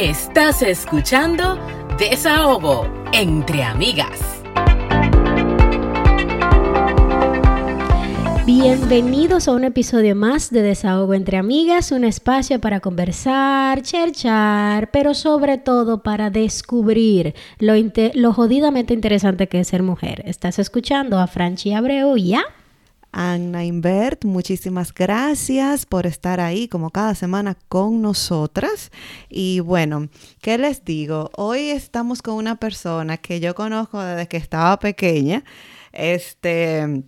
Estás escuchando Desahogo entre amigas. Bienvenidos a un episodio más de Desahogo entre Amigas, un espacio para conversar, cherchar, pero sobre todo para descubrir lo, lo jodidamente interesante que es ser mujer. Estás escuchando a Franchi Abreu y a... Anna Invert, muchísimas gracias por estar ahí como cada semana con nosotras. Y bueno, ¿qué les digo? Hoy estamos con una persona que yo conozco desde que estaba pequeña. Este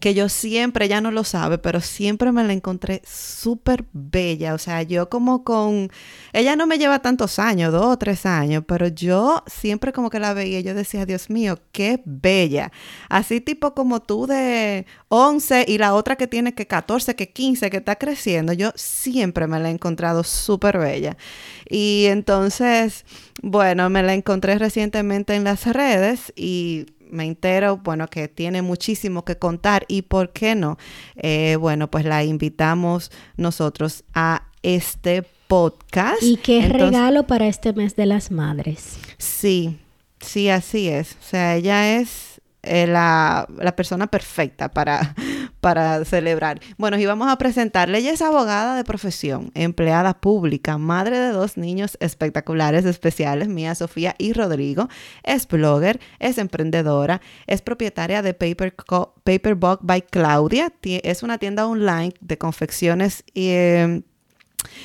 que yo siempre, ella no lo sabe, pero siempre me la encontré súper bella. O sea, yo como con, ella no me lleva tantos años, dos o tres años, pero yo siempre como que la veía, yo decía, Dios mío, qué bella. Así tipo como tú de 11 y la otra que tiene que 14, que 15, que está creciendo, yo siempre me la he encontrado súper bella. Y entonces, bueno, me la encontré recientemente en las redes y me entero, bueno, que tiene muchísimo que contar y por qué no, eh, bueno, pues la invitamos nosotros a este podcast. Y qué regalo para este mes de las madres. Sí, sí, así es. O sea, ella es eh, la, la persona perfecta para, para celebrar. Bueno, y vamos a presentarle. Ella es abogada de profesión, empleada pública, madre de dos niños espectaculares, especiales, Mía, Sofía y Rodrigo. Es blogger, es emprendedora, es propietaria de Paper Paperbook by Claudia. Es una tienda online de confecciones y... Em,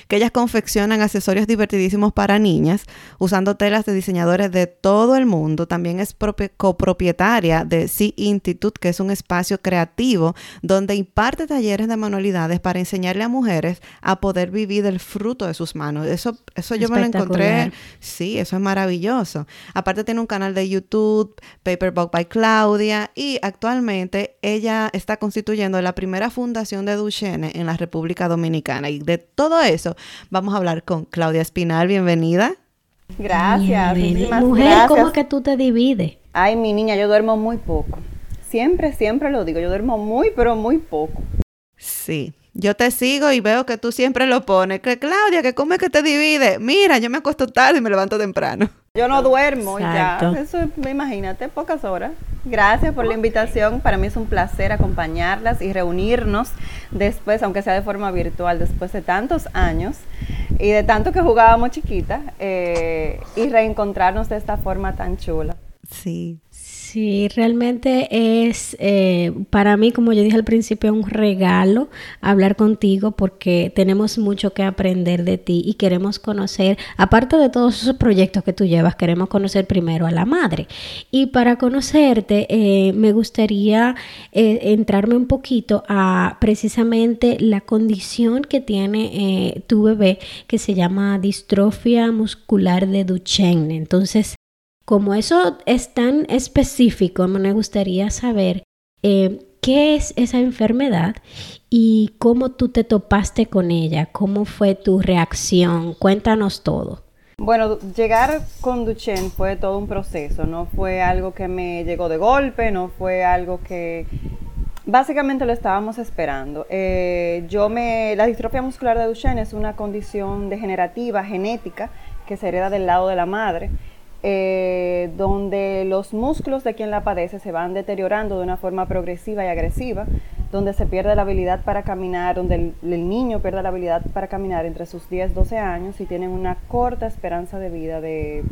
que ellas confeccionan accesorios divertidísimos para niñas usando telas de diseñadores de todo el mundo. También es copropietaria de Sea Institute, que es un espacio creativo donde imparte talleres de manualidades para enseñarle a mujeres a poder vivir del fruto de sus manos. Eso, eso yo me lo encontré. Sí, eso es maravilloso. Aparte tiene un canal de YouTube, Paperbook by Claudia, y actualmente ella está constituyendo la primera fundación de Duchenne en la República Dominicana. Y de todo eso, vamos a hablar con Claudia Espinal. Bienvenida. Gracias. Mujer, ¿cómo que tú te divides? Ay, mi niña, yo duermo muy poco. Siempre, siempre lo digo. Yo duermo muy, pero muy poco. Sí. Yo te sigo y veo que tú siempre lo pones. Que Claudia, que cómo es que te divide. Mira, yo me acuesto tarde y me levanto temprano. Yo no duermo ya. Eso, imagínate, pocas horas. Gracias por la invitación. Para mí es un placer acompañarlas y reunirnos después, aunque sea de forma virtual, después de tantos años y de tanto que jugábamos chiquita eh, y reencontrarnos de esta forma tan chula. Sí, Sí, realmente es eh, para mí, como yo dije al principio, un regalo hablar contigo porque tenemos mucho que aprender de ti y queremos conocer, aparte de todos esos proyectos que tú llevas, queremos conocer primero a la madre. Y para conocerte, eh, me gustaría eh, entrarme un poquito a precisamente la condición que tiene tu bebé que se llama distrofia muscular de Duchenne. Entonces, como eso es tan específico, me gustaría saber eh, qué es esa enfermedad y cómo tú te topaste con ella, cómo fue tu reacción. Cuéntanos todo. Bueno, llegar con Duchenne fue todo un proceso, no fue algo que me llegó de golpe, no fue algo que básicamente lo estábamos esperando. Eh, yo me, la distrofia muscular de Duchenne es una condición degenerativa genética que se hereda del lado de la madre eh, donde los músculos de quien la padece se van deteriorando de una forma progresiva y agresiva, donde se pierde la habilidad para caminar, donde el, niño pierde la habilidad para caminar entre sus 10, 12 años y tienen una corta esperanza de vida de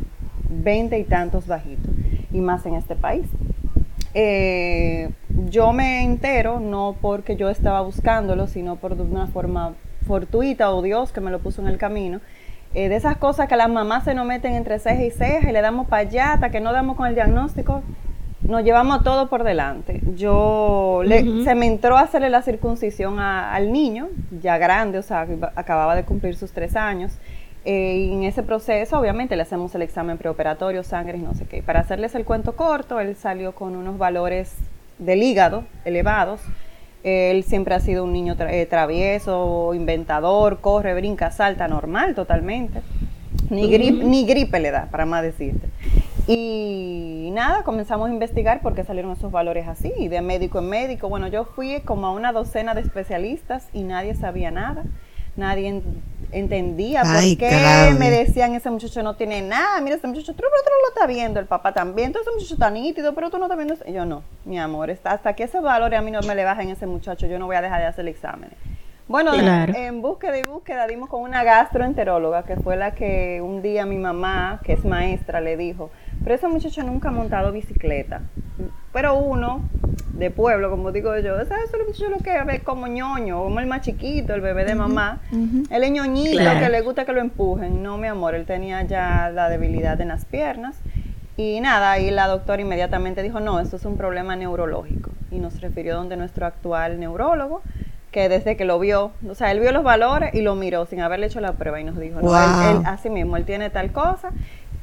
20 y tantos bajitos, y más en este país. Eh, yo me entero no porque yo estaba buscándolo, sino por una forma fortuita o Dios que me lo puso en el camino eh, de esas cosas que las mamás se nos meten entre ceja y ceja y le damos para allá hasta que no damos con el diagnóstico, nos llevamos todo por delante. Yo se me entró a hacerle la circuncisión al niño, ya grande, o sea, acababa de cumplir sus tres años. Eh, y en ese proceso, obviamente, le hacemos el examen preoperatorio, sangre y no sé qué. Para hacerles el cuento corto, él salió con unos valores del hígado elevados él siempre ha sido un niño eh, travieso, inventador, corre, brinca, salta, normal totalmente. Ni, ni gripe le da, para más decirte. Y nada, comenzamos a investigar por qué salieron esos valores así, de médico en médico. Bueno, yo fui como a una docena de especialistas y nadie sabía nada. nadie entendía por qué me decían ese muchacho no tiene nada, mira ese muchacho, pero tú no lo está viendo, el papá también, entonces ese muchacho está nítido, pero tú no estás viendo, yo no, mi amor, hasta que ese valor a mí no me le bajen ese muchacho, yo no voy a dejar de hacer el examen. Bueno, en búsqueda y búsqueda dimos con una gastroenteróloga que fue la que un día mi mamá, que es maestra, le dijo, pero ese muchacho nunca ha montado bicicleta. Pero uno, de pueblo, como digo yo, ¿sabes? Ese muchacho lo que ve como ñoño, como el más chiquito, el bebé de mamá. Él es ñoñito, que le gusta que lo empujen. No, mi amor, él tenía ya la debilidad en las piernas. Y nada, ahí la doctora inmediatamente dijo, no, esto es un problema neurológico. Y nos refirió donde nuestro actual neurólogo, que desde que lo vio, o sea, él vio los valores y lo miró sin haberle hecho la prueba y nos dijo, no, él, así mismo, él tiene tal cosa.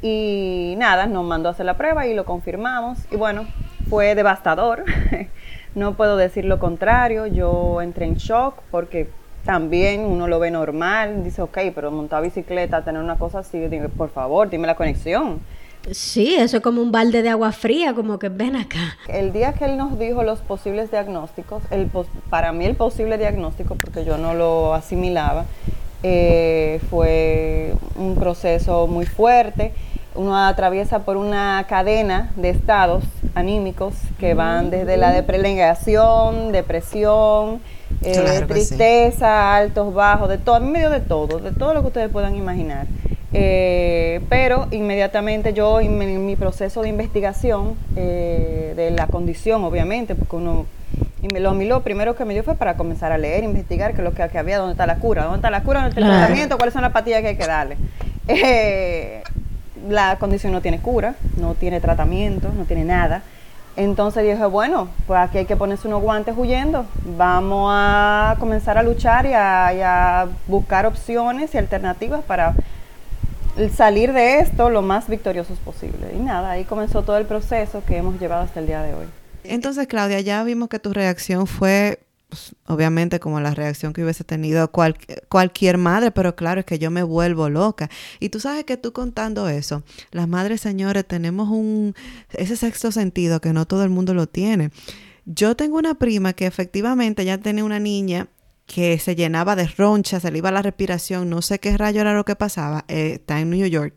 Y nada, nos mandó a hacer la prueba y lo confirmamos. Y bueno, fue devastador. no puedo decir lo contrario. Yo entré en shock porque también uno lo ve normal. Dice, ok, pero montar bicicleta, tener una cosa así, por favor, dime la conexión. Sí, eso es como un balde de agua fría, como que ven acá. El día que él nos dijo los posibles diagnósticos, el para mí el posible diagnóstico, porque yo no lo asimilaba, eh, fue un proceso muy fuerte uno atraviesa por una cadena de estados anímicos que van desde la deprelegación, depresión, eh, tristeza, altos, bajos, de todo, en medio de todo, de todo lo que ustedes puedan imaginar. Eh, pero inmediatamente yo en mi, proceso de investigación eh, de la condición, obviamente, porque uno y me lo, lo primero que me dio fue para comenzar a leer, investigar qué es lo que, había, dónde está la cura, dónde está la cura, dónde está el tratamiento, cuáles son las pastillas que hay que darle. la condición no tiene cura, no tiene tratamiento, no tiene nada. Entonces dije, bueno, pues aquí hay que ponerse unos guantes huyendo. Vamos a comenzar a luchar y a, buscar opciones y alternativas para salir de esto lo más victoriosos posible. Y nada, ahí comenzó todo el proceso que hemos llevado hasta el día de hoy. Entonces, Claudia, ya vimos que tu reacción fue pues, obviamente como la reacción que hubiese tenido cualquier madre, pero claro, es que yo me vuelvo loca. Y tú sabes que tú contando eso, las madres, señores, tenemos un, ese sexto sentido que no todo el mundo lo tiene. Yo tengo una prima que efectivamente ya tenía una niña que se llenaba de ronchas, se le iba la respiración, no sé qué rayo era lo que pasaba, eh, está en New York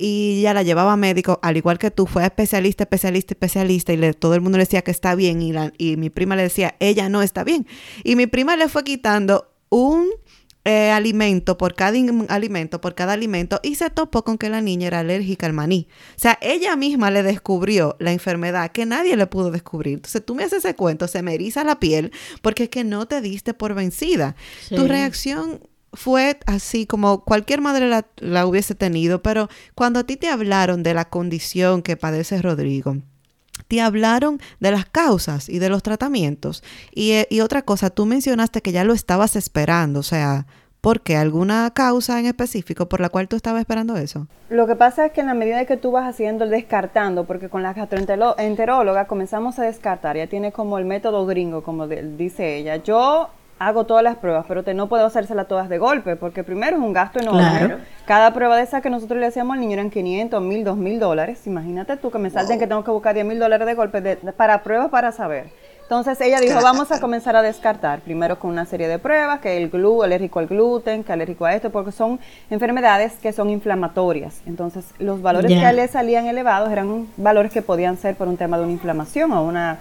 y ya la llevaba a médico, al igual que tú, fue especialista, especialista, especialista, y le, todo el mundo le decía que está bien, y, mi prima le decía, ella no está bien. Y mi prima le fue quitando un eh, alimento por cada alimento, por cada alimento, y se topó con que la niña era alérgica al maní. O sea, ella misma le descubrió la enfermedad que nadie le pudo descubrir. Entonces tú me haces ese cuento, se me eriza la piel, porque es que no te diste por vencida. Tu reacción fue así como cualquier madre la, hubiese tenido, pero cuando a ti te hablaron de la condición que padece Rodrigo, te hablaron de las causas y de los tratamientos. Y, eh, y, otra cosa, tú mencionaste que ya lo estabas esperando, o sea, ¿por qué? ¿Alguna causa en específico por la cual tú estabas esperando eso? Lo que pasa es que en la medida que tú vas haciendo el descartando, porque con la gastroenteróloga comenzamos a descartar, ya tiene como el método gringo, como dice ella. Yo hago todas las pruebas, pero te, no puedo hacérselas todas de golpe, porque primero es un gasto enorme. Cada prueba de esa que nosotros le hacíamos al niño eran 500, 1000, 2000 dólares. Imagínate tú que me salten que tengo que buscar 10 mil dólares de golpe para pruebas para saber. Entonces ella dijo, vamos a comenzar a descartar, primero con una serie de pruebas, que el glú, alérgico al gluten, que alérgico a esto, porque son enfermedades que son inflamatorias. Entonces los valores que le salían elevados eran valores que podían ser por un tema de una inflamación o una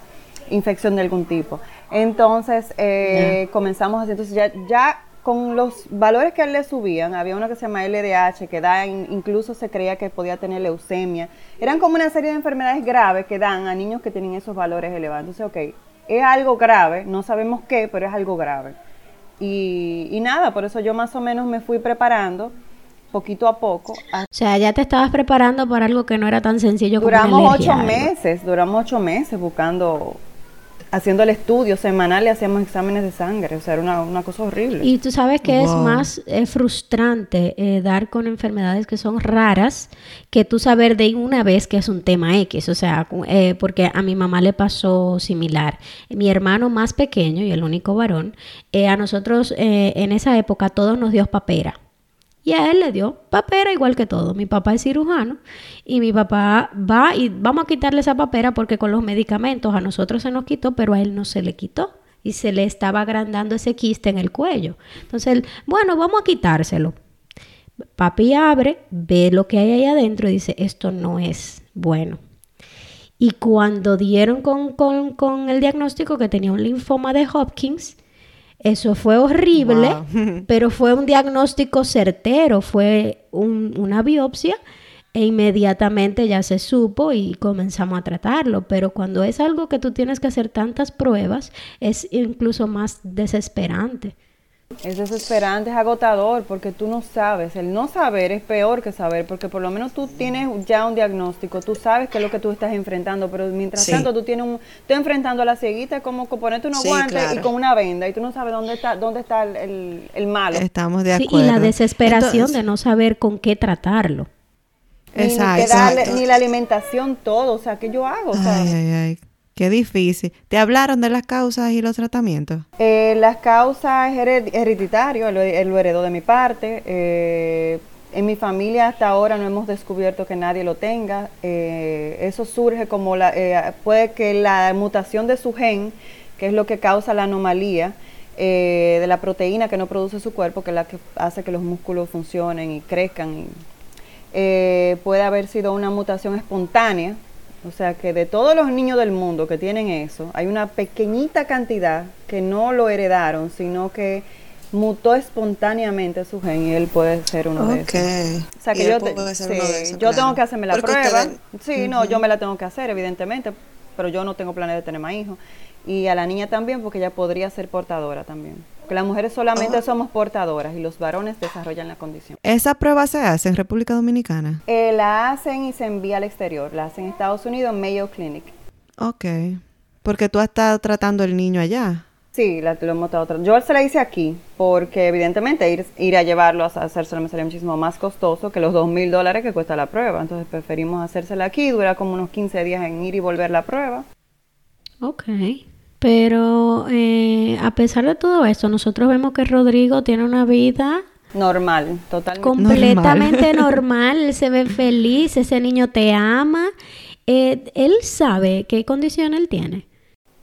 infección de algún tipo. Entonces eh, comenzamos así, entonces ya, ya con los valores que él le subían, había uno que se llama LDH, que da, incluso se creía que podía tener leucemia. Eran como una serie de enfermedades graves que dan a niños que tienen esos valores elevados. Entonces, ok, es algo grave, no sabemos qué, pero es algo grave. Y, y nada, por eso yo más o menos me fui preparando poquito a poco. O sea, ya te estabas preparando para algo que no era tan sencillo como Duramos ocho meses, duramos ocho meses buscando haciendo el estudio semanal le hacíamos exámenes de sangre, o sea, era una, cosa horrible. Y tú sabes que es más eh, frustrante eh, dar con enfermedades que son raras que tú saber de una vez que es un tema X, o sea, eh, porque a mi mamá le pasó similar. Mi hermano más pequeño y el único varón, a nosotros en esa época todos nos dio papera. Y a él le dio papera igual que todo. Mi papá es cirujano y mi papá va y vamos a quitarle esa papera porque con los medicamentos a nosotros se nos quitó, pero a él no se le quitó. y se le estaba agrandando ese quiste en el cuello. Entonces, bueno, vamos a quitárselo. Papi abre, ve lo que hay ahí adentro y dice, esto no es bueno. Y cuando dieron con, con, el diagnóstico que tenía un linfoma de Hopkins, eso fue horrible, pero fue un diagnóstico certero, fue una biopsia e inmediatamente ya se supo y comenzamos a tratarlo. Pero cuando es algo que tú tienes que hacer tantas pruebas, es incluso más desesperante. Es desesperante, es agotador, porque tú no sabes. El no saber es peor que saber, porque por lo menos tú tienes ya un diagnóstico, tú sabes qué es lo que tú estás enfrentando, pero mientras tanto tú tienes un, tú enfrentando a la cieguita como ponerte unos guantes y con una venda y tú no sabes dónde está, dónde está el, el, malo. Estamos de acuerdo. y la desesperación de no saber con qué tratarlo. Exacto. Ni, la alimentación, todo, o sea, ¿qué yo hago? ay, ay, ay. Qué difícil. ¿Te hablaron de las causas y los tratamientos? Eh, las causas hereditarias, lo, lo heredó de mi parte. Eh, en mi familia hasta ahora no hemos descubierto que nadie lo tenga. Eh, eso surge como la, puede que la mutación de su gen, que es lo que causa la anomalía de la proteína que no produce su cuerpo, que es la que hace que los músculos funcionen y crezcan. puede haber sido una mutación espontánea o sea que de todos los niños del mundo que tienen eso, hay una pequeñita cantidad que no lo heredaron, sino que mutó espontáneamente su gen y él puede ser uno de esos. O sea que yo, yo tengo que hacerme la prueba. Sí, no, yo me la tengo que hacer, evidentemente, pero yo no tengo planes de tener más hijos. Y a la niña también, porque ella podría ser portadora también. Que las mujeres solamente somos portadoras y los varones desarrollan la condición. ¿Esa prueba se hace en República Dominicana? Eh, la hacen y se envía al exterior. La hacen en Estados Unidos, Mayo Clinic. Ok. Porque tú has estado tratando el niño allá. Sí, la, lo hemos estado tratando. Yo se la hice aquí porque evidentemente ir, ir a llevarlo a hacérselo me sale muchísimo más costoso que los dos mil dólares que cuesta la prueba. Entonces preferimos hacérsela aquí. Dura como unos 15 días en ir y volver la prueba. Ok. Pero eh, a pesar de todo esto, nosotros vemos que Rodrigo tiene una vida normal, totalmente completamente normal. Él se ve feliz, ese niño te ama. Eh, él sabe qué condición él tiene.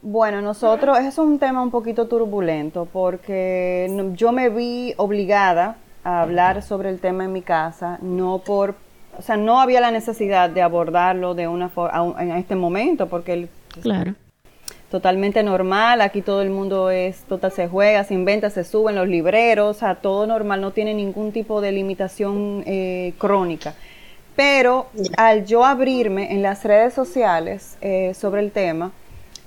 Bueno, nosotros, eso es un tema un poquito turbulento porque yo me vi obligada a hablar sobre el tema en mi casa, no por, o sea, no había la necesidad de abordarlo de una forma en este momento porque él, claro totalmente normal, aquí todo el mundo es, total se juega, se inventa, se sube en los libreros, o sea, todo normal, no tiene ningún tipo de limitación eh, crónica. Pero al yo abrirme en las redes sociales eh, sobre el tema,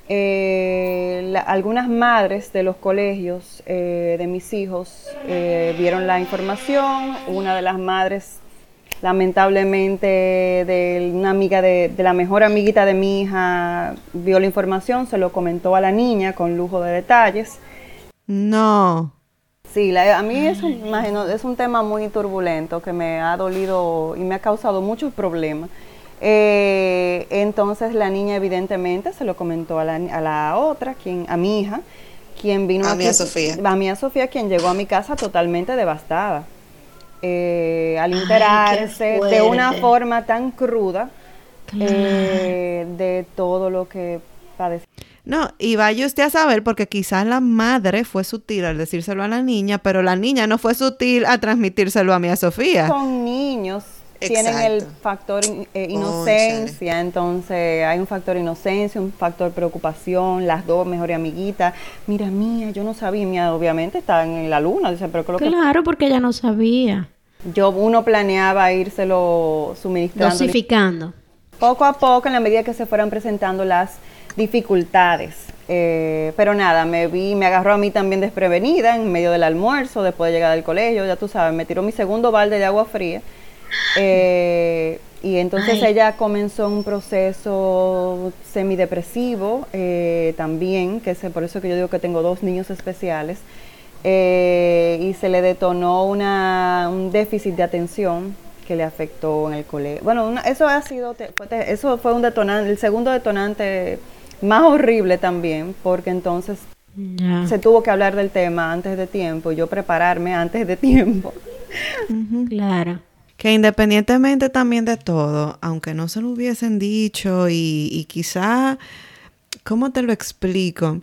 eh, algunas madres de los colegios de mis hijos vieron la información, una de las madres lamentablemente de una amiga de, la mejor amiguita de mi hija vio la información, se lo comentó a la niña con lujo de detalles. No. Sí, a mí es un, imagino, es un tema muy turbulento que me ha dolido y me ha causado muchos problemas. Eh, entonces la niña evidentemente se lo comentó a la, a la otra, quien, a mi hija, quien vino a mi Sofía. A mi Sofía, quien llegó a mi casa totalmente devastada. Eh, al enterarse de una forma tan cruda eh, de todo lo que padece. No, y vaya usted a saber, porque quizás la madre fue sutil al decírselo a la niña, pero la niña no fue sutil a transmitírselo a mi Sofía. Son niños, tienen el factor eh, inocencia, entonces hay un factor inocencia, un factor preocupación, las dos mejores amiguitas. Mira, mía, yo no sabía, mía obviamente está en la luna, dice, pero creo Claro, porque ella no sabía. Yo uno planeaba írselo suministrando. Dosificando. Poco a poco, en la medida que se fueran presentando las dificultades. Eh, pero nada, me vi, me agarró a mí también desprevenida en medio del almuerzo, después de llegar del colegio, ya tú sabes, me tiró mi segundo balde de agua fría. Eh, y entonces ella comenzó un proceso semidepresivo eh, también, que es por eso que yo digo que tengo dos niños especiales. Eh, y se le detonó una, un déficit de atención que le afectó en el colegio. Bueno, eso ha sido, eso fue un detonante, el segundo detonante más horrible también, porque entonces se tuvo que hablar del tema antes de tiempo, yo prepararme antes de tiempo. Claro. Que independientemente también de todo, aunque no se lo hubiesen dicho y, y quizá, ¿cómo te lo explico?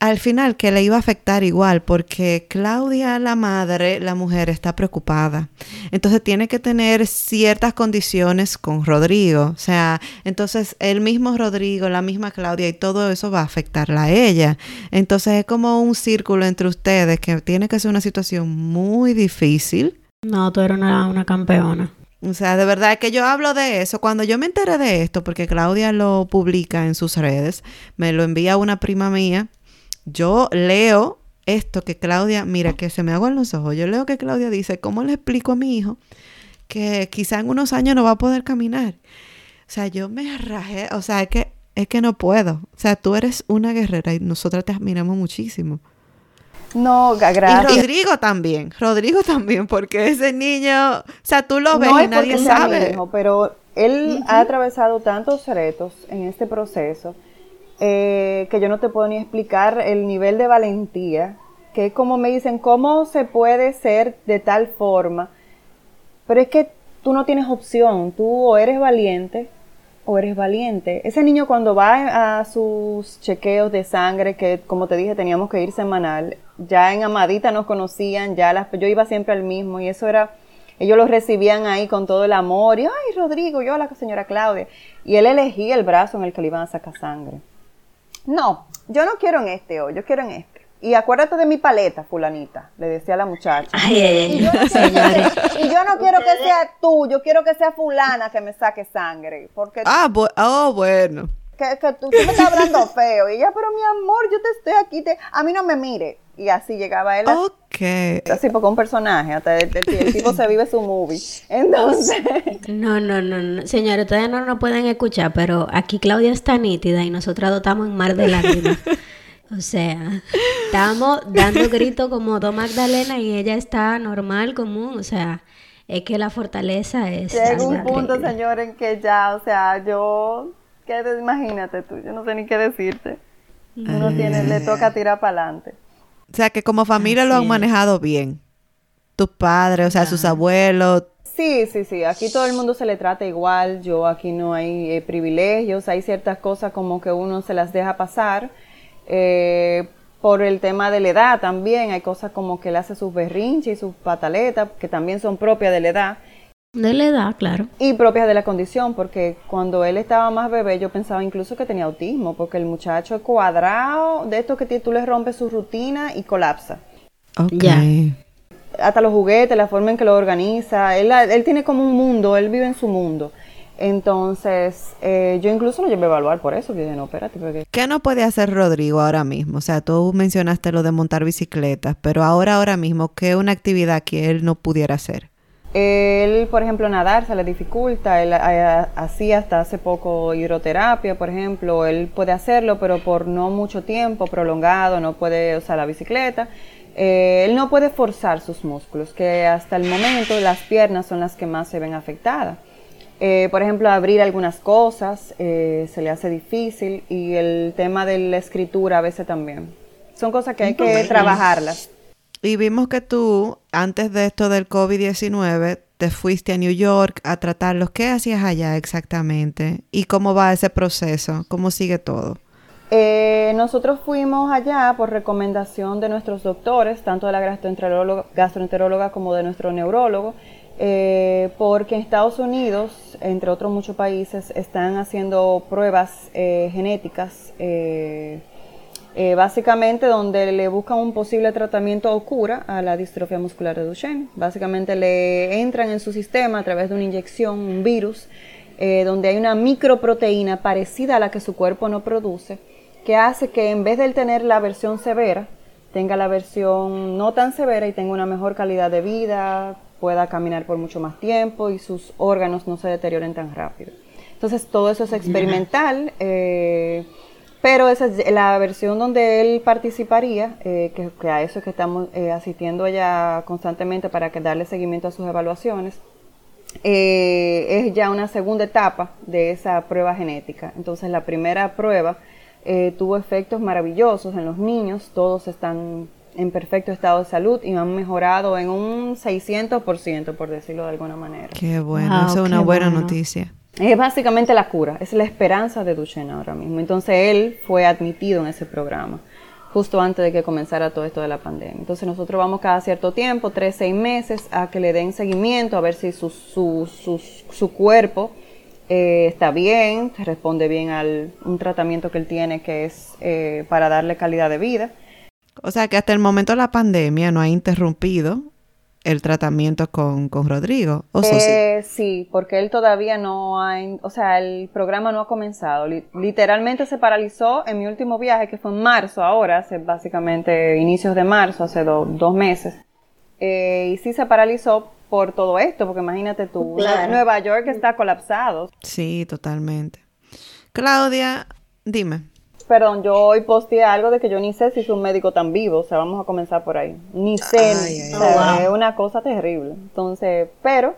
al final que le iba a afectar igual, porque Claudia, la madre, la mujer, está preocupada. Entonces tiene que tener ciertas condiciones con Rodrigo. O sea, entonces el mismo Rodrigo, la misma Claudia y todo eso va a afectarla a ella. Entonces es como un círculo entre ustedes que tiene que ser una situación muy difícil. No, tú eres una, una campeona. O sea, de verdad que yo hablo de eso. Cuando yo me enteré de esto, porque Claudia lo publica en sus redes, me lo envía una prima mía yo leo esto que Claudia, mira que se me hago en los ojos, yo leo que Claudia dice, ¿cómo le explico a mi hijo que quizá en unos años no va a poder caminar? O sea, yo me rajé, o sea, es que, es que no puedo. O sea, tú eres una guerrera y nosotras te admiramos muchísimo. No, gracias. Y Rodrigo también, Rodrigo también, porque ese niño, o sea, tú lo ves y nadie sabe. Hijo, pero él ha atravesado tantos retos en este proceso eh, que yo no te puedo ni explicar el nivel de valentía, que es como me dicen, ¿cómo se puede ser de tal forma? Pero es que tú no tienes opción, tú o eres valiente o eres valiente. Ese niño cuando va a sus chequeos de sangre, que como te dije teníamos que ir semanal, ya en Amadita nos conocían, ya las, yo iba siempre al mismo y eso era, ellos lo recibían ahí con todo el amor y, ay Rodrigo, yo la señora Claudia, y él elegía el brazo en el que le iban a sacar sangre. No, yo no quiero en este hoy, yo quiero en este. Y acuérdate de mi paleta, fulanita, le decía a la muchacha. Ay, ay, y, yo no quiero, y yo no quiero que sea tú, yo quiero que sea fulana que me saque sangre. Porque ah, oh, bueno. Que, que tú, me estás hablando feo. Y ella, pero mi amor, yo te estoy aquí, te, a mí no me mire. Y así llegaba él. Ok. Así porque un personaje, hasta el, el, tipo se vive su movie. Entonces. No, no, no, no. Señores, ustedes no nos pueden escuchar, pero aquí Claudia está nítida y nosotros estamos en mar de lágrimas. O sea, estamos dando gritos como dos Magdalena y ella está normal, común. O sea, es que la fortaleza es. Llega un punto, señor, en que ya, o sea, yo. ¿qué imagínate tú, yo no sé ni qué decirte. Uno tiene, le toca tirar para adelante. O sea, que como familia lo han manejado bien. Tus padres, o sea, sus abuelos. Sí, sí, sí. Aquí todo el mundo se le trata igual. Yo aquí no hay eh, privilegios. Hay ciertas cosas como que uno se las deja pasar. Eh, por el tema de la edad también. Hay cosas como que él hace sus berrinches y sus pataletas, que también son propias de la edad. De la edad, claro. Y propias de la condición, porque cuando él estaba más bebé yo pensaba incluso que tenía autismo, porque el muchacho es cuadrado, de esto que tú le rompes su rutina y colapsa. Ok. Hasta los juguetes, la forma en que lo organiza, él, él tiene como un mundo, él vive en su mundo. Entonces, eh, yo incluso lo llevé a evaluar por eso. dije, no, espérate. Porque... ¿Qué no puede hacer Rodrigo ahora mismo? O sea, tú mencionaste lo de montar bicicletas, pero ahora, ahora mismo, ¿qué es una actividad que él no pudiera hacer? Él, por ejemplo, nadar se le dificulta, él eh, hacía hasta hace poco hidroterapia, por ejemplo, él puede hacerlo, pero por no mucho tiempo prolongado, no puede usar la bicicleta. Eh, él no puede forzar sus músculos, que hasta el momento las piernas son las que más se ven afectadas. Eh, por ejemplo, abrir algunas cosas se le hace difícil y el tema de la escritura a veces también. Son cosas que hay que trabajarlas. Y vimos que tú, antes de esto del COVID-19, te fuiste a New York a tratarlos. ¿Qué hacías allá exactamente? ¿Y cómo va ese proceso? ¿Cómo sigue todo? Eh, nosotros fuimos allá por recomendación de nuestros doctores, tanto de la gastroenteróloga, como de nuestro neurólogo, eh, porque en Estados Unidos, entre otros muchos países, están haciendo pruebas eh, genéticas eh, básicamente donde le buscan un posible tratamiento o cura a la distrofia muscular de Duchenne. Básicamente le entran en su sistema a través de una inyección, un virus, eh, donde hay una microproteína parecida a la que su cuerpo no produce, que hace que en vez de tener la versión severa, tenga la versión no tan severa y tenga una mejor calidad de vida, pueda caminar por mucho más tiempo y sus órganos no se deterioren tan rápido. Entonces todo eso es experimental. Eh, pero esa es la versión donde él participaría, eh, que, a eso es que estamos eh, asistiendo allá constantemente para que darle seguimiento a sus evaluaciones, es ya una segunda etapa de esa prueba genética. Entonces la primera prueba tuvo efectos maravillosos en los niños, todos están en perfecto estado de salud y han mejorado en un 600%, por decirlo de alguna manera. Qué bueno, eso es una buena noticia. Es básicamente la cura, es la esperanza de Duchenne ahora mismo. Entonces él fue admitido en ese programa. justo antes de que comenzara todo esto de la pandemia. Entonces nosotros vamos cada cierto tiempo, tres, seis meses, a que le den seguimiento, a ver si su, su, su, su cuerpo eh, está bien, responde bien a un tratamiento que él tiene que es eh, para darle calidad de vida. O sea que hasta el momento de la pandemia no ha interrumpido el tratamiento con, con Rodrigo. ¿o eh, sí? porque él todavía no ha, o sea, el programa no ha comenzado. literalmente se paralizó en mi último viaje, que fue en marzo ahora, hace básicamente inicios de marzo, hace dos meses. Eh, y sí se paralizó por todo esto, porque imagínate tú, Nueva York está colapsado. Sí, totalmente. Claudia, dime perdón, yo hoy posteé algo de que yo ni sé si es un médico tan vivo, o sea, vamos a comenzar por ahí. Ni sé, es una cosa terrible. Entonces, pero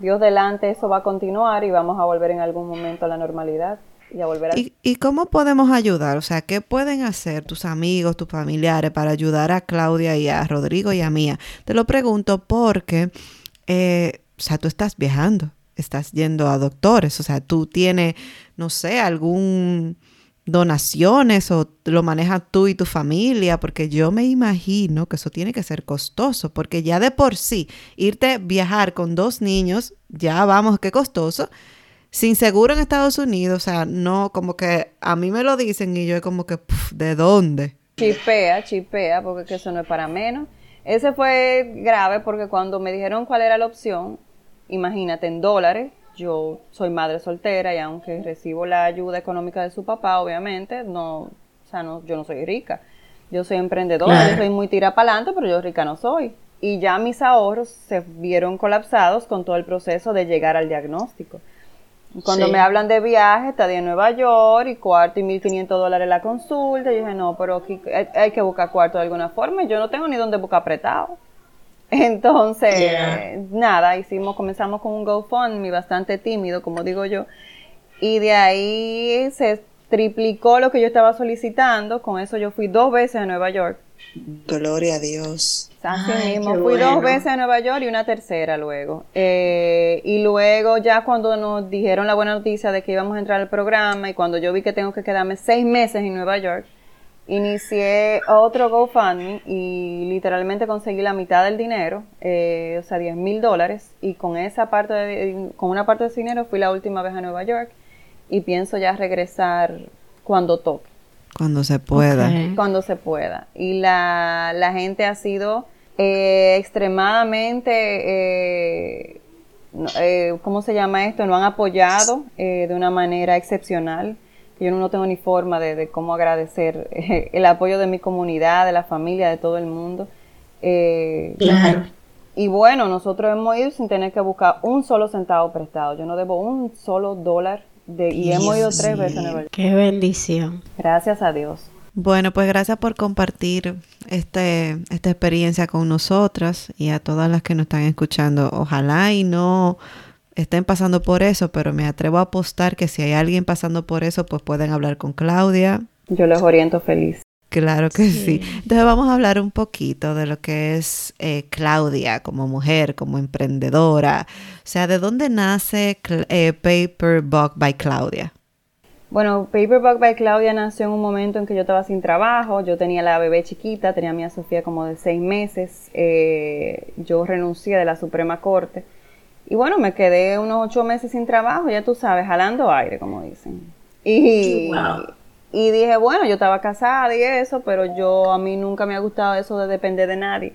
Dios delante, eso va a continuar y vamos a volver en algún momento a la normalidad. Y, a volver a... ¿Y, ¿Y cómo podemos ayudar? O sea, ¿qué pueden hacer tus amigos, tus familiares para ayudar a Claudia y a Rodrigo y a Mía? Te lo pregunto porque, eh, o sea, tú estás viajando, estás yendo a doctores, o sea, tú tienes, no sé, algún donaciones o lo manejas tú y tu familia, porque yo me imagino que eso tiene que ser costoso, porque ya de por sí irte viajar con dos niños, ya vamos, qué costoso, sin seguro en Estados Unidos, o sea, no, como que a mí me lo dicen y yo como que, ¿de dónde? Chipea, chipea, porque eso no es para menos. Ese fue grave porque cuando me dijeron cuál era la opción, imagínate, en dólares, yo soy madre soltera y aunque recibo la ayuda económica de su papá, obviamente, no, o sea, no, yo no soy rica. Yo soy emprendedora, yo soy muy tira para adelante, pero yo rica no soy. Y ya mis ahorros se vieron colapsados con todo el proceso de llegar al diagnóstico. Cuando me hablan de viaje, está en Nueva York y cuarto y 1.500 dólares la consulta, yo dije, no, pero aquí hay que buscar cuarto de alguna forma y yo no tengo ni dónde buscar apretado. Entonces, nada, hicimos, comenzamos con un GoFundMe bastante tímido, como digo yo, y de ahí se triplicó lo que yo estaba solicitando, con eso yo fui dos veces a Nueva York. Gloria a Dios. Así mismo, fui dos veces a Nueva York y una tercera luego. Eh, y luego ya cuando nos dijeron la buena noticia de que íbamos a entrar al programa y cuando yo vi que tengo que quedarme seis meses en Nueva York, inicié otro GoFundMe y literalmente conseguí la mitad del dinero, eh, o sea, 10 mil dólares, y con esa parte, de, con una parte de ese dinero fui la última vez a Nueva York y pienso ya regresar cuando toque. Cuando se pueda. Cuando se pueda. Y la, la gente ha sido eh, extremadamente, eh, eh, ¿cómo se llama esto? Nos han apoyado de una manera excepcional yo no tengo ni forma de, cómo agradecer eh, el apoyo de mi comunidad, de la familia, de todo el mundo. Eh, claro. Y bueno, nosotros hemos ido sin tener que buscar un solo centavo prestado. Yo no debo un solo dólar de, y hemos ido tres veces a Nueva York. Qué bendición. Gracias a Dios. Bueno, pues gracias por compartir este, esta experiencia con nosotras y a todas las que nos están escuchando. Ojalá y no estén pasando por eso, pero me atrevo a apostar que si hay alguien pasando por eso, pues pueden hablar con Claudia. Yo les oriento feliz. Claro que sí. Entonces vamos a hablar un poquito de lo que es eh, Claudia como mujer, como emprendedora. O sea, ¿de dónde nace eh, Paper Book by Claudia? Bueno, Paperback by Claudia nació en un momento en que yo estaba sin trabajo, yo tenía la bebé chiquita, tenía a mi Sofía como de seis meses, eh, yo renuncié de la Suprema Corte y bueno, me quedé unos ocho meses sin trabajo, ya tú sabes, jalando aire, como dicen. Y, y dije, bueno, yo estaba casada y eso, pero yo a mí nunca me ha gustado eso de depender de nadie.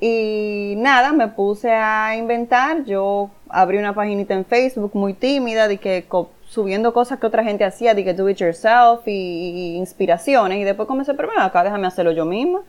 Y nada, me puse a inventar. Yo abrí una paginita en Facebook muy tímida, de que subiendo cosas que otra gente hacía, de que do it yourself y, inspiraciones. Y después comencé, pero bueno, acá déjame hacerlo yo misma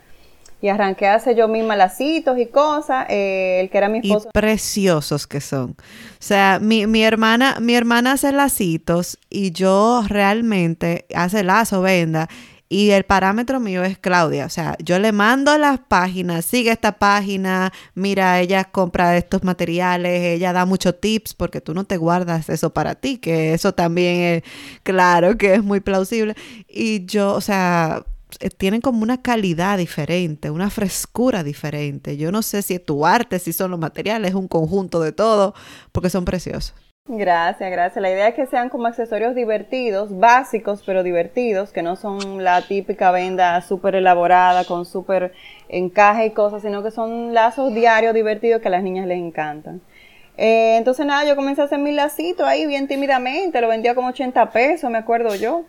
y arranqué a hacer yo misma lacitos y cosas, eh, el que era mi esposo. Y preciosos que son. O sea, mi, mi, hermana, mi hermana hace lacitos y yo realmente hace lazo, venda. Y el parámetro mío es Claudia. O sea, yo le mando las páginas, sigue esta página, mira, ella compra estos materiales, ella da muchos tips porque tú no te guardas eso para ti, que eso también es claro que es muy plausible. Y yo, o sea, eh, tienen como una calidad diferente, una frescura diferente. Yo no sé si es tu arte, si son los materiales, un conjunto de todo, porque son preciosos. Gracias, gracias. La idea es que sean como accesorios divertidos, básicos pero divertidos, que no son la típica venda súper elaborada con súper encaje y cosas, sino que son lazos diarios divertidos que a las niñas les encantan. Eh, entonces nada, yo comencé a hacer mi lacito ahí bien tímidamente, lo vendía como 80 pesos, me acuerdo yo.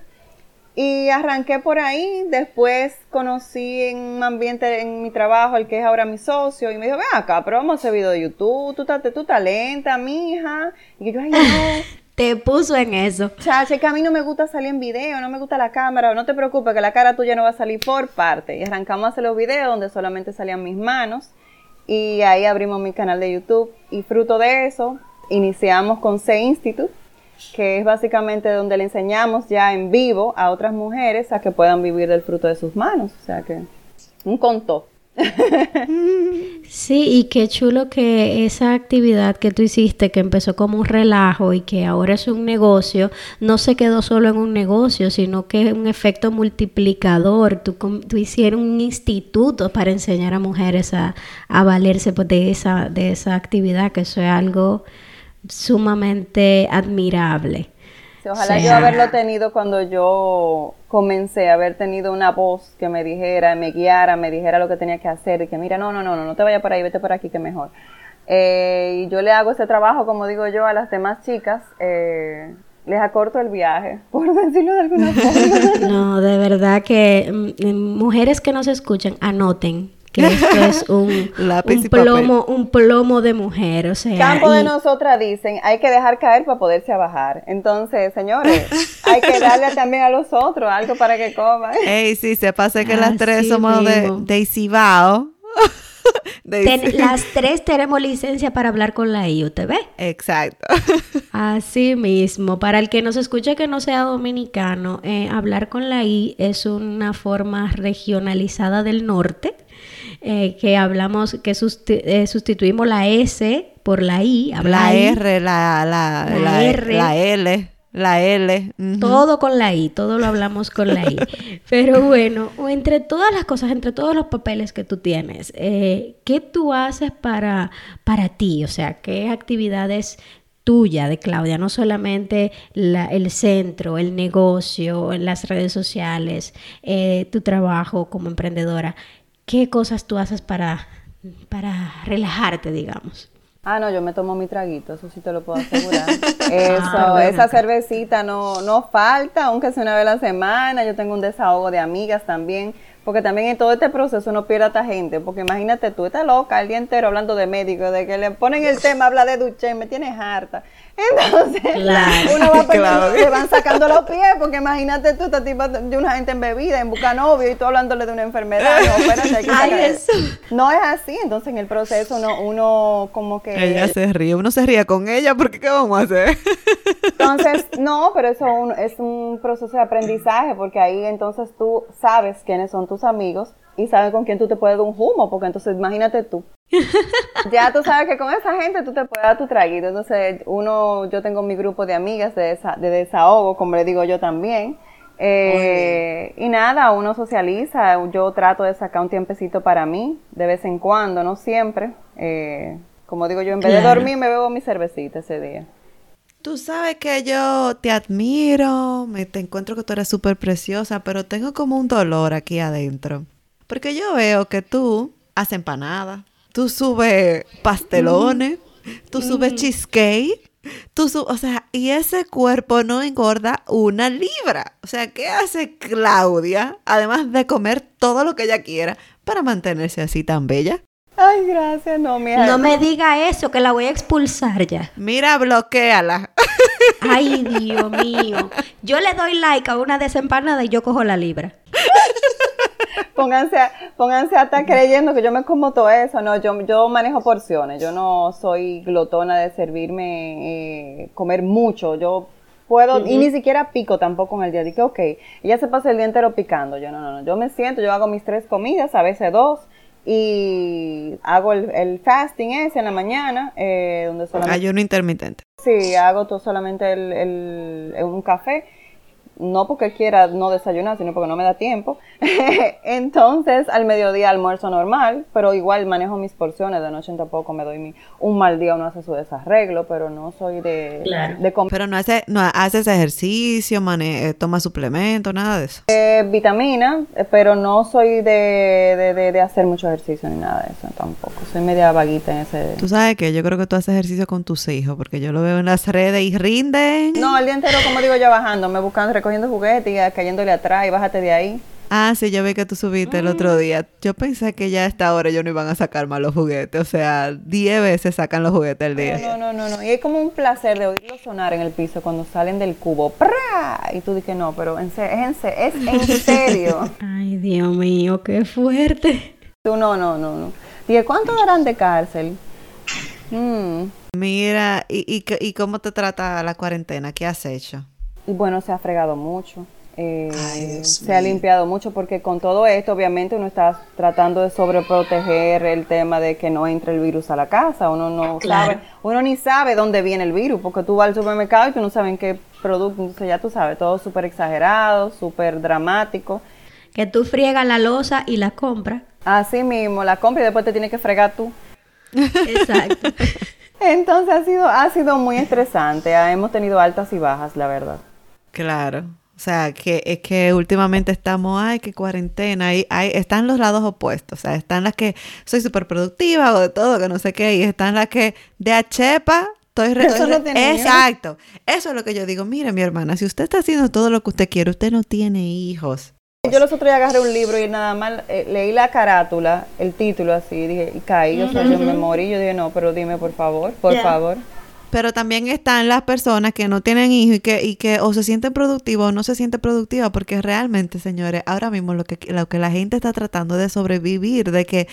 Y arranqué por ahí, después conocí en un ambiente en mi trabajo, el que es ahora mi socio, y me dijo, ven acá, pero vamos a hacer video de YouTube, tú, tú, tú talenta, mija. Y yo, ay, no. Te puso en eso. Chacha, que a mí no me gusta salir en video, no me gusta la cámara, no te preocupes que la cara tuya no va a salir por parte. Y arrancamos a hacer los videos donde solamente salían mis manos. Y ahí abrimos mi canal de YouTube. Y fruto de eso, iniciamos con C Institute que es básicamente donde le enseñamos ya en vivo a otras mujeres a que puedan vivir del fruto de sus manos. O sea que un conto. Sí, y qué chulo que esa actividad que tú hiciste, que empezó como un relajo y que ahora es un negocio, no se quedó solo en un negocio, sino que es un efecto multiplicador. Tú, tú hicieron un instituto para enseñar a mujeres a, a valerse pues, de, esa, de esa actividad, que eso es algo sumamente admirable. ojalá yo haberlo tenido cuando yo comencé, haber tenido una voz que me dijera, me guiara, me dijera lo que tenía que hacer y que mira, no, no, no, no, no te vayas por ahí, vete por aquí que mejor. Eh, y yo le hago ese trabajo, como digo yo, a las demás chicas, eh, les acorto el viaje, por decirlo de alguna forma. No, de verdad que mm, mujeres que nos escuchan, anoten que esto es un, un plomo, un plomo de mujer, o sea. Campo de nosotras dicen, hay que dejar caer para poderse bajar. Entonces, señores, hay que darle también a los otros algo para que coman. Ey, sí, se pasa que las tres somos de, de Isibao. las tres tenemos licencia para hablar con la IUTV. Exacto. Así mismo. Para el que nos escuche que no sea dominicano, eh, hablar con la I es una forma regionalizada del norte eh, que hablamos, que eh, sustituimos la S por la I. La R, la, la, la, R, la L. La L. Todo con la I, todo lo hablamos con la I. Pero bueno, entre todas las cosas, entre todos los papeles que tú tienes, eh, ¿qué tú haces para, para ti? O sea, ¿qué actividades tuya de Claudia? No solamente el centro, el negocio, las redes sociales, tu trabajo como emprendedora. ¿Qué cosas tú haces para, para relajarte, digamos? Ah, no, yo me tomo mi traguito, eso sí te lo puedo asegurar. Eso, ah, esa cervecita no, no falta, aunque sea una vez a la semana. Yo tengo un desahogo de amigas también, porque también en todo este proceso no pierda a gente, porque imagínate tú, estás loca el día entero hablando de médico, de que le ponen el tema, habla de duche, me tienes harta. Entonces, uno va claro. le van sacando los pies, porque imagínate tú, esta tipo de una gente en bebida, en busca novio, y tú hablándole de una enfermedad. No, no es así, entonces en el proceso uno, uno como que... Ella se ríe, uno se ríe con ella, porque ¿qué vamos a hacer? Entonces, no, pero eso es un proceso de aprendizaje, porque ahí entonces tú sabes quiénes son tus amigos y sabes con quién tú te puedes dar un humo, porque entonces imagínate tú, ya tú sabes que con esa gente tú te puedes dar tu traguito. Entonces, uno, yo tengo mi grupo de amigas de, de desahogo, como le digo yo también. Eh, y nada, uno socializa. Yo trato de sacar un tiempecito para mí, de vez en cuando, no siempre. Eh, como digo yo, en vez de dormir, me bebo mi cervecita ese día. Tú sabes que yo te admiro, me te encuentro que tú eres súper preciosa, pero tengo como un dolor aquí adentro. Porque yo veo que tú haces empanadas, tú subes pastelones, tú subes cheesecake, tú subes, o sea, y ese cuerpo no engorda una libra. O sea, ¿qué hace Claudia, además de comer todo lo que ella quiera, para mantenerse así tan bella? Ay, gracias, no, mira. No me diga eso, que la voy a expulsar ya. Mira, bloqueala. Ay, Dios mío. Yo le doy like a una desempanada y yo cojo la libra pónganse, pónganse a estar creyendo que yo me como todo eso. No, yo, yo manejo porciones. Yo no soy glotona de servirme, eh, comer mucho. Yo puedo, y ni siquiera pico tampoco en el día. Dije, ok, ella se pasa el día entero picando. Yo no, no, no. Yo me siento, yo hago mis tres comidas, a veces dos. Y hago el, fasting ese en la mañana, eh, donde solamente... Ayuno intermitente. Sí, hago todo solamente el, un café no porque quiera no desayunar, sino porque no me da tiempo. Entonces, al mediodía almuerzo normal, pero igual manejo mis porciones. De noche tampoco me doy mi, un mal día, uno hace su desarreglo, pero no soy de, de comer. Pero no, hace, no haces ejercicio, mane eh, toma suplemento, nada de eso. Eh, vitamina, eh, pero no soy de, de, de, hacer mucho ejercicio ni nada de eso tampoco. Soy media vaguita en ese. Tú sabes que yo creo que tú haces ejercicio con tus hijos, porque yo lo veo en las redes y rinden. No, el día entero, como digo yo, bajando, me buscando, recogiendo juguetes y cayéndole atrás y bájate de ahí. Ah, sí, yo vi que tú subiste el otro día. Yo pensé que ya a esta hora yo no iban a sacar más los juguetes. O sea, 10 veces sacan los juguetes al día. No, no, no, no. Y es como un placer de oírlo sonar en el piso cuando salen del cubo. ¡Pra! Y tú dices, no, pero en es, en es en serio. Ay, Dios mío, qué fuerte. Tú no, no, no, no. Dije, ¿cuánto darán de cárcel? Mm. Mira, ¿y, y, ¿y cómo te trata la cuarentena? ¿Qué has hecho? Y bueno, se ha fregado mucho. Eh, se ha limpiado mucho porque con todo esto obviamente uno está tratando de sobreproteger el tema de que no entre el virus a la casa, uno no sabe, uno ni sabe dónde viene el virus porque tú vas al supermercado y tú no sabes en qué producto, entonces ya tú sabes, todo súper exagerado, súper dramático. Que tú friegas la losa y la compras. Así mismo, la compras y después te tienes que fregar tú. Exacto. Entonces ha sido, ha sido muy estresante, hemos tenido altas y bajas, la verdad. Claro. O sea, que es que últimamente estamos, ay, qué cuarentena, y hay, están los lados opuestos, o sea, están las que soy súper productiva o de todo, que no sé qué, y están las que de achepa estoy re Eso no Exacto. Eso es lo que yo digo, mire mi hermana, si usted está haciendo todo lo que usted quiere, usted no tiene hijos. Yo los otros días agarré un libro y nada más eh, leí la carátula, el título así, dije, y caí, o sea, yo me morí, yo dije, no, pero dime por favor, por favor. Pero también están las personas que no tienen hijos y que, y que o se sienten productivos o no se sienten productivas, porque realmente, señores, ahora mismo lo que, lo que la gente está tratando de sobrevivir, de que,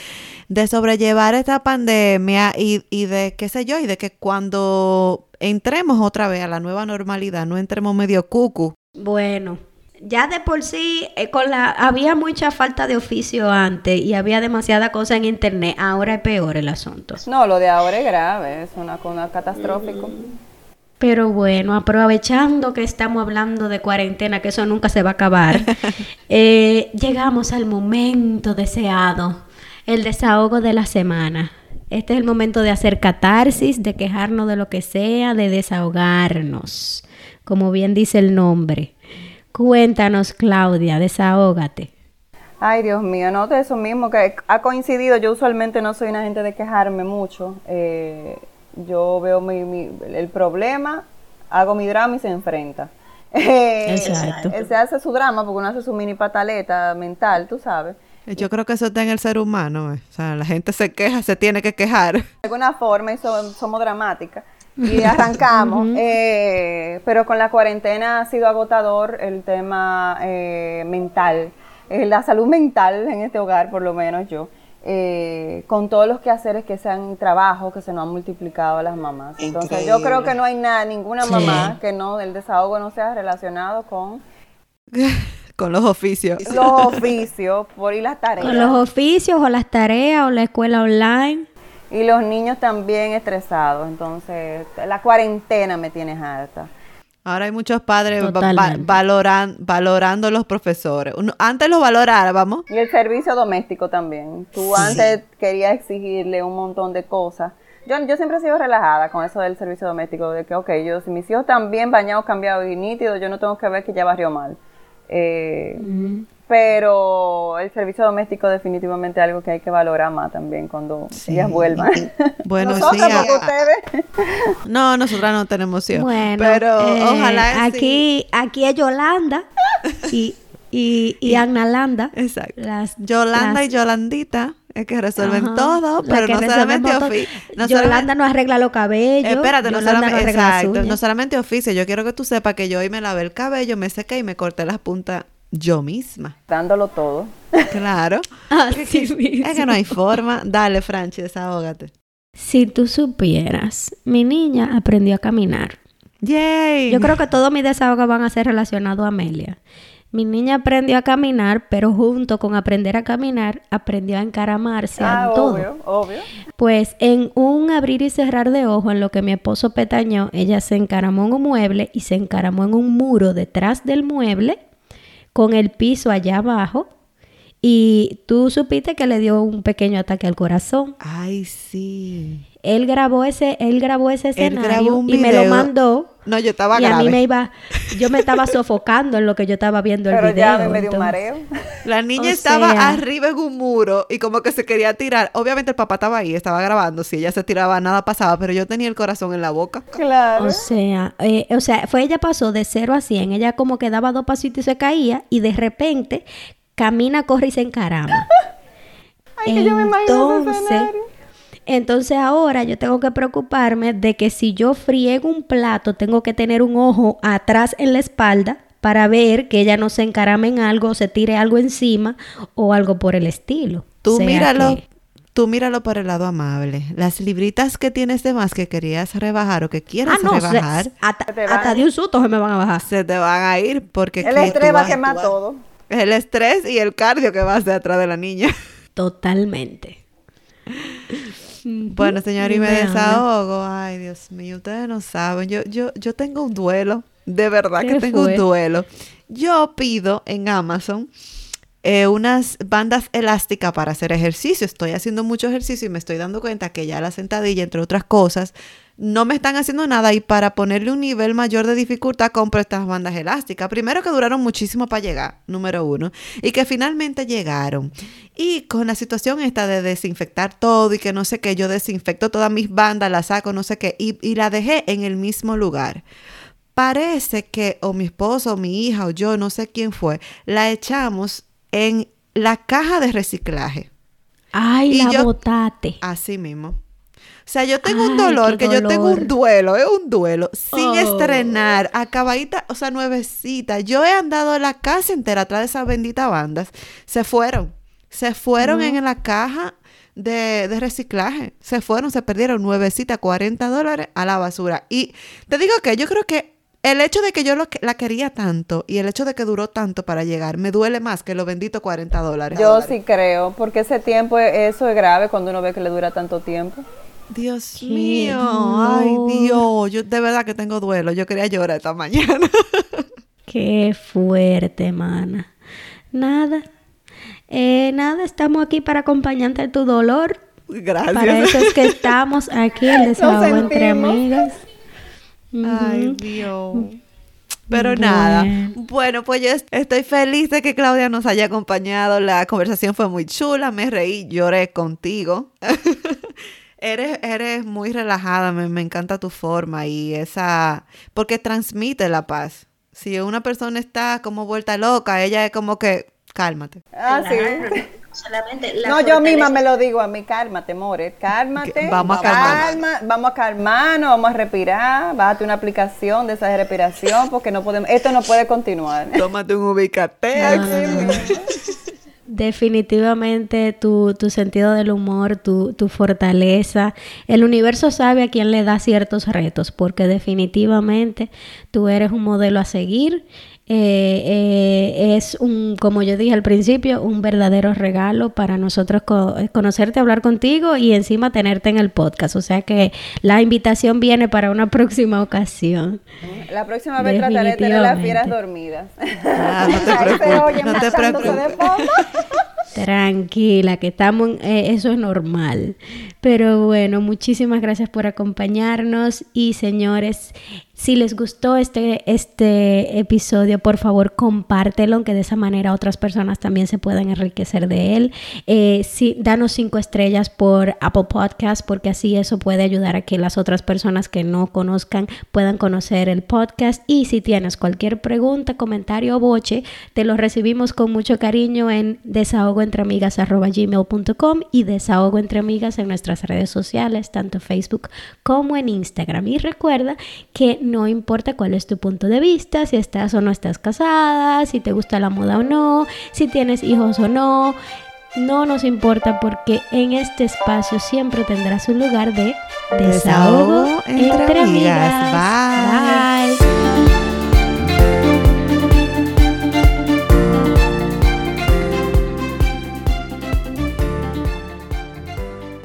de sobrellevar esta pandemia y, y de qué sé yo, y de que cuando entremos otra vez a la nueva normalidad, no entremos medio cucu. Bueno, ya de por sí eh, con la había mucha falta de oficio antes y había demasiada cosa en internet. Ahora es peor el asunto. No, lo de ahora es grave, es una cosa catastrófico. Pero bueno, aprovechando que estamos hablando de cuarentena, que eso nunca se va a acabar, eh, llegamos al momento deseado, el desahogo de la semana. Este es el momento de hacer catarsis, de quejarnos de lo que sea, de desahogarnos, como bien dice el nombre. Cuéntanos, Claudia, desahógate. Ay, Dios mío, no de eso mismo, que ha coincidido. Yo usualmente no soy una gente de quejarme mucho. Eh, yo veo mi, el problema, hago mi drama y se enfrenta. Exacto. se hace su drama porque uno hace su mini pataleta mental, tú sabes. Yo creo que eso está en el ser humano. Eh. O sea, la gente se queja, se tiene que quejar. De alguna forma, y somos dramáticas y arrancamos. eh, pero con la cuarentena ha sido agotador el tema eh, mental, eh, la salud mental en este hogar, por lo menos yo. Eh, con todos los quehaceres que sean trabajo que se nos han multiplicado a las mamás. Entonces yo creo que no hay nada, ninguna mamá que no el desahogo no sea relacionado con con los oficios. Los oficios, por ir las tareas. Con los oficios o las tareas o la escuela online. Y los niños también estresados. Entonces, la cuarentena me tiene harta. Ahora hay muchos padres valoran, valorando los profesores. antes los valorábamos. Y el servicio doméstico también. Tú antes querías exigirle un montón de cosas. Yo, yo siempre he sido relajada con eso del servicio doméstico, de que, ok, yo si mis hijos están bien bañados, cambiados y nítidos, yo no tengo que ver que ya barrió mal. Eh, pero el servicio doméstico definitivamente es algo que hay que valorar más también cuando ellas vuelvan. Bueno, sí. ustedes. No, nosotras no tenemos hijos. Bueno, pero eh, ojalá aquí, aquí es Yolanda y, y, y Ana Landa. Exacto. Las, Yolanda y Yolandita es que resuelven todo, pero no solamente oficio. Yolanda no arregla los cabellos. Espérate, no solamente, exacto, no solamente oficio. Yo quiero que tú sepas que yo hoy me lavé el cabello, me sequé y me corté las puntas yo misma. Dándolo todo. Claro. es que no hay forma. Dale, Franchi, desahógate. Si tú supieras, mi niña aprendió a caminar. Yay. Yo creo que todos mis desahogos van a ser relacionados a Amelia. Mi niña aprendió a caminar, pero junto con aprender a caminar, aprendió a encaramarse Ah, en todo. obvio, obvio. Pues en un abrir y cerrar de ojo, en lo que mi esposo petañó, ella se encaramó en un mueble y se encaramó en un muro detrás del mueble, con el piso allá abajo. Y tú supiste que le dio un pequeño ataque al corazón. Ay, sí. Él grabó ese, él grabó ese Él escenario grabó un y me lo mandó. No, yo estaba y a mí me iba, yo me estaba sofocando en lo que yo estaba viendo el Pero video. ya me dio un mareo. La niña O estaba sea- arriba en un muro y como que se quería tirar. Obviamente el papá estaba ahí, estaba grabando. Si ella se tiraba, nada pasaba, pero yo tenía el corazón en la boca. Claro. O sea, eh, o sea, fue ella pasó de 0 a 100, ella como que daba dos pasitos y se caía y de repente camina, corre y se encarama. Ay, que yo me imagino ese entonces ahora yo tengo que preocuparme de que si yo friego un plato, tengo que tener un ojo atrás en la espalda para ver que ella no se encarame en algo, o se tire algo encima o algo por el estilo. Tú O sea míralo, que- tú míralo por el lado amable. Las libritas que tienes de más que querías rebajar o que quieres Ah, no, rebajar, hasta, Se hasta de un susto se me van a bajar. se te van a ir porque El estrés va a quemar tú El estrés y el cardio que vas de atrás de la niña. Totalmente. Bueno, señor, y me desahogo. Ay, Dios mío, ustedes no saben. Yo, yo, yo tengo un duelo. De verdad que ¿Qué tengo fue? un duelo. Yo pido en Amazon eh, unas bandas elásticas para hacer ejercicio. Estoy haciendo mucho ejercicio y me estoy dando cuenta que ya la sentadilla, entre otras cosas, no me están haciendo nada. Y para ponerle un nivel mayor de dificultad, compro estas bandas elásticas. Primero que duraron muchísimo para llegar, número uno. Y que finalmente llegaron. Y con la situación esta de desinfectar todo y que no sé qué, yo desinfecto todas mis bandas, las saco, no sé qué, y, y la dejé en el mismo lugar. Parece que o mi esposo o mi hija o yo, no sé quién fue, la echamos en la caja de reciclaje. Ay, Y la yo- botate. Así mismo. O sea, yo tengo un dolor, que yo tengo un duelo, es un duelo, sin Oh. estrenar, acabadita, o sea, nuevecita. Yo he andado la casa entera atrás de esas benditas bandas. Se fueron, se fueron en la caja de, de reciclaje. Se fueron, se perdieron nuevecita, 40 dólares a la basura. Y te digo que yo creo que el hecho de que yo lo que- la quería tanto y el hecho de que duró tanto para llegar me duele más que los benditos 40 dólares. Yo sí creo, porque ese tiempo, eso es grave cuando uno ve que le dura tanto tiempo. Dios mío, dolor. ay Dios, yo de verdad que tengo duelo, yo quería llorar esta mañana. Qué fuerte, mana. Nada. Eh, nada, estamos aquí para acompañarte en tu dolor. Gracias. Para eso es que estamos aquí en Desahogo entre amigas. Ay. Dios. Pero nada, Bueno. pues yo est- estoy feliz de que Claudia nos haya acompañado. La conversación fue muy chula, me reí, lloré contigo. eres, eres muy relajada, me, me encanta tu forma y esa, porque transmite la paz. Si una persona está como vuelta loca, ella es como que, cálmate. Ah, sí. Solamente la No, yo misma me lo digo a mí, cálmate, more, cálmate. Vamos a vamos a calmarnos, vamos a respirar, bájate una aplicación de esa respiración porque no podemos, esto no puede continuar. Tómate un ubicate. Definitivamente tu, tu sentido del humor, tu, tu fortaleza. El universo sabe a quién le da ciertos retos, porque definitivamente tú eres un modelo a seguir. Eh, eh, es un, como yo dije al principio, un verdadero regalo para nosotros co- conocerte, hablar contigo y encima tenerte en el podcast. O sea que la invitación viene para una próxima ocasión. La próxima vez trataré de tener las fieras dormidas. Ah, no te se preocupes, oyen no te preocupes. Tranquila, que estamos, en- eh, eso es normal. Pero bueno, muchísimas gracias por acompañarnos y señores, si les gustó este, este episodio, por favor compártelo, que de esa manera otras personas también se puedan enriquecer de él. Eh, danos cinco estrellas por Apple Podcast, porque así eso puede ayudar a que las otras personas que no conozcan puedan conocer el podcast. Y si tienes cualquier pregunta, comentario o boche, te lo recibimos con mucho cariño en desahogoentreamigas.gmail.com y desahogo entre amigas en nuestras redes sociales, tanto Facebook como en Instagram. Y recuerda que no importa cuál es tu punto de vista, si estás o no estás casada, si te gusta la moda o no, si tienes hijos o no. No nos importa porque en este espacio siempre tendrás un lugar de desahogo, Desahogo entre amigas. Bye.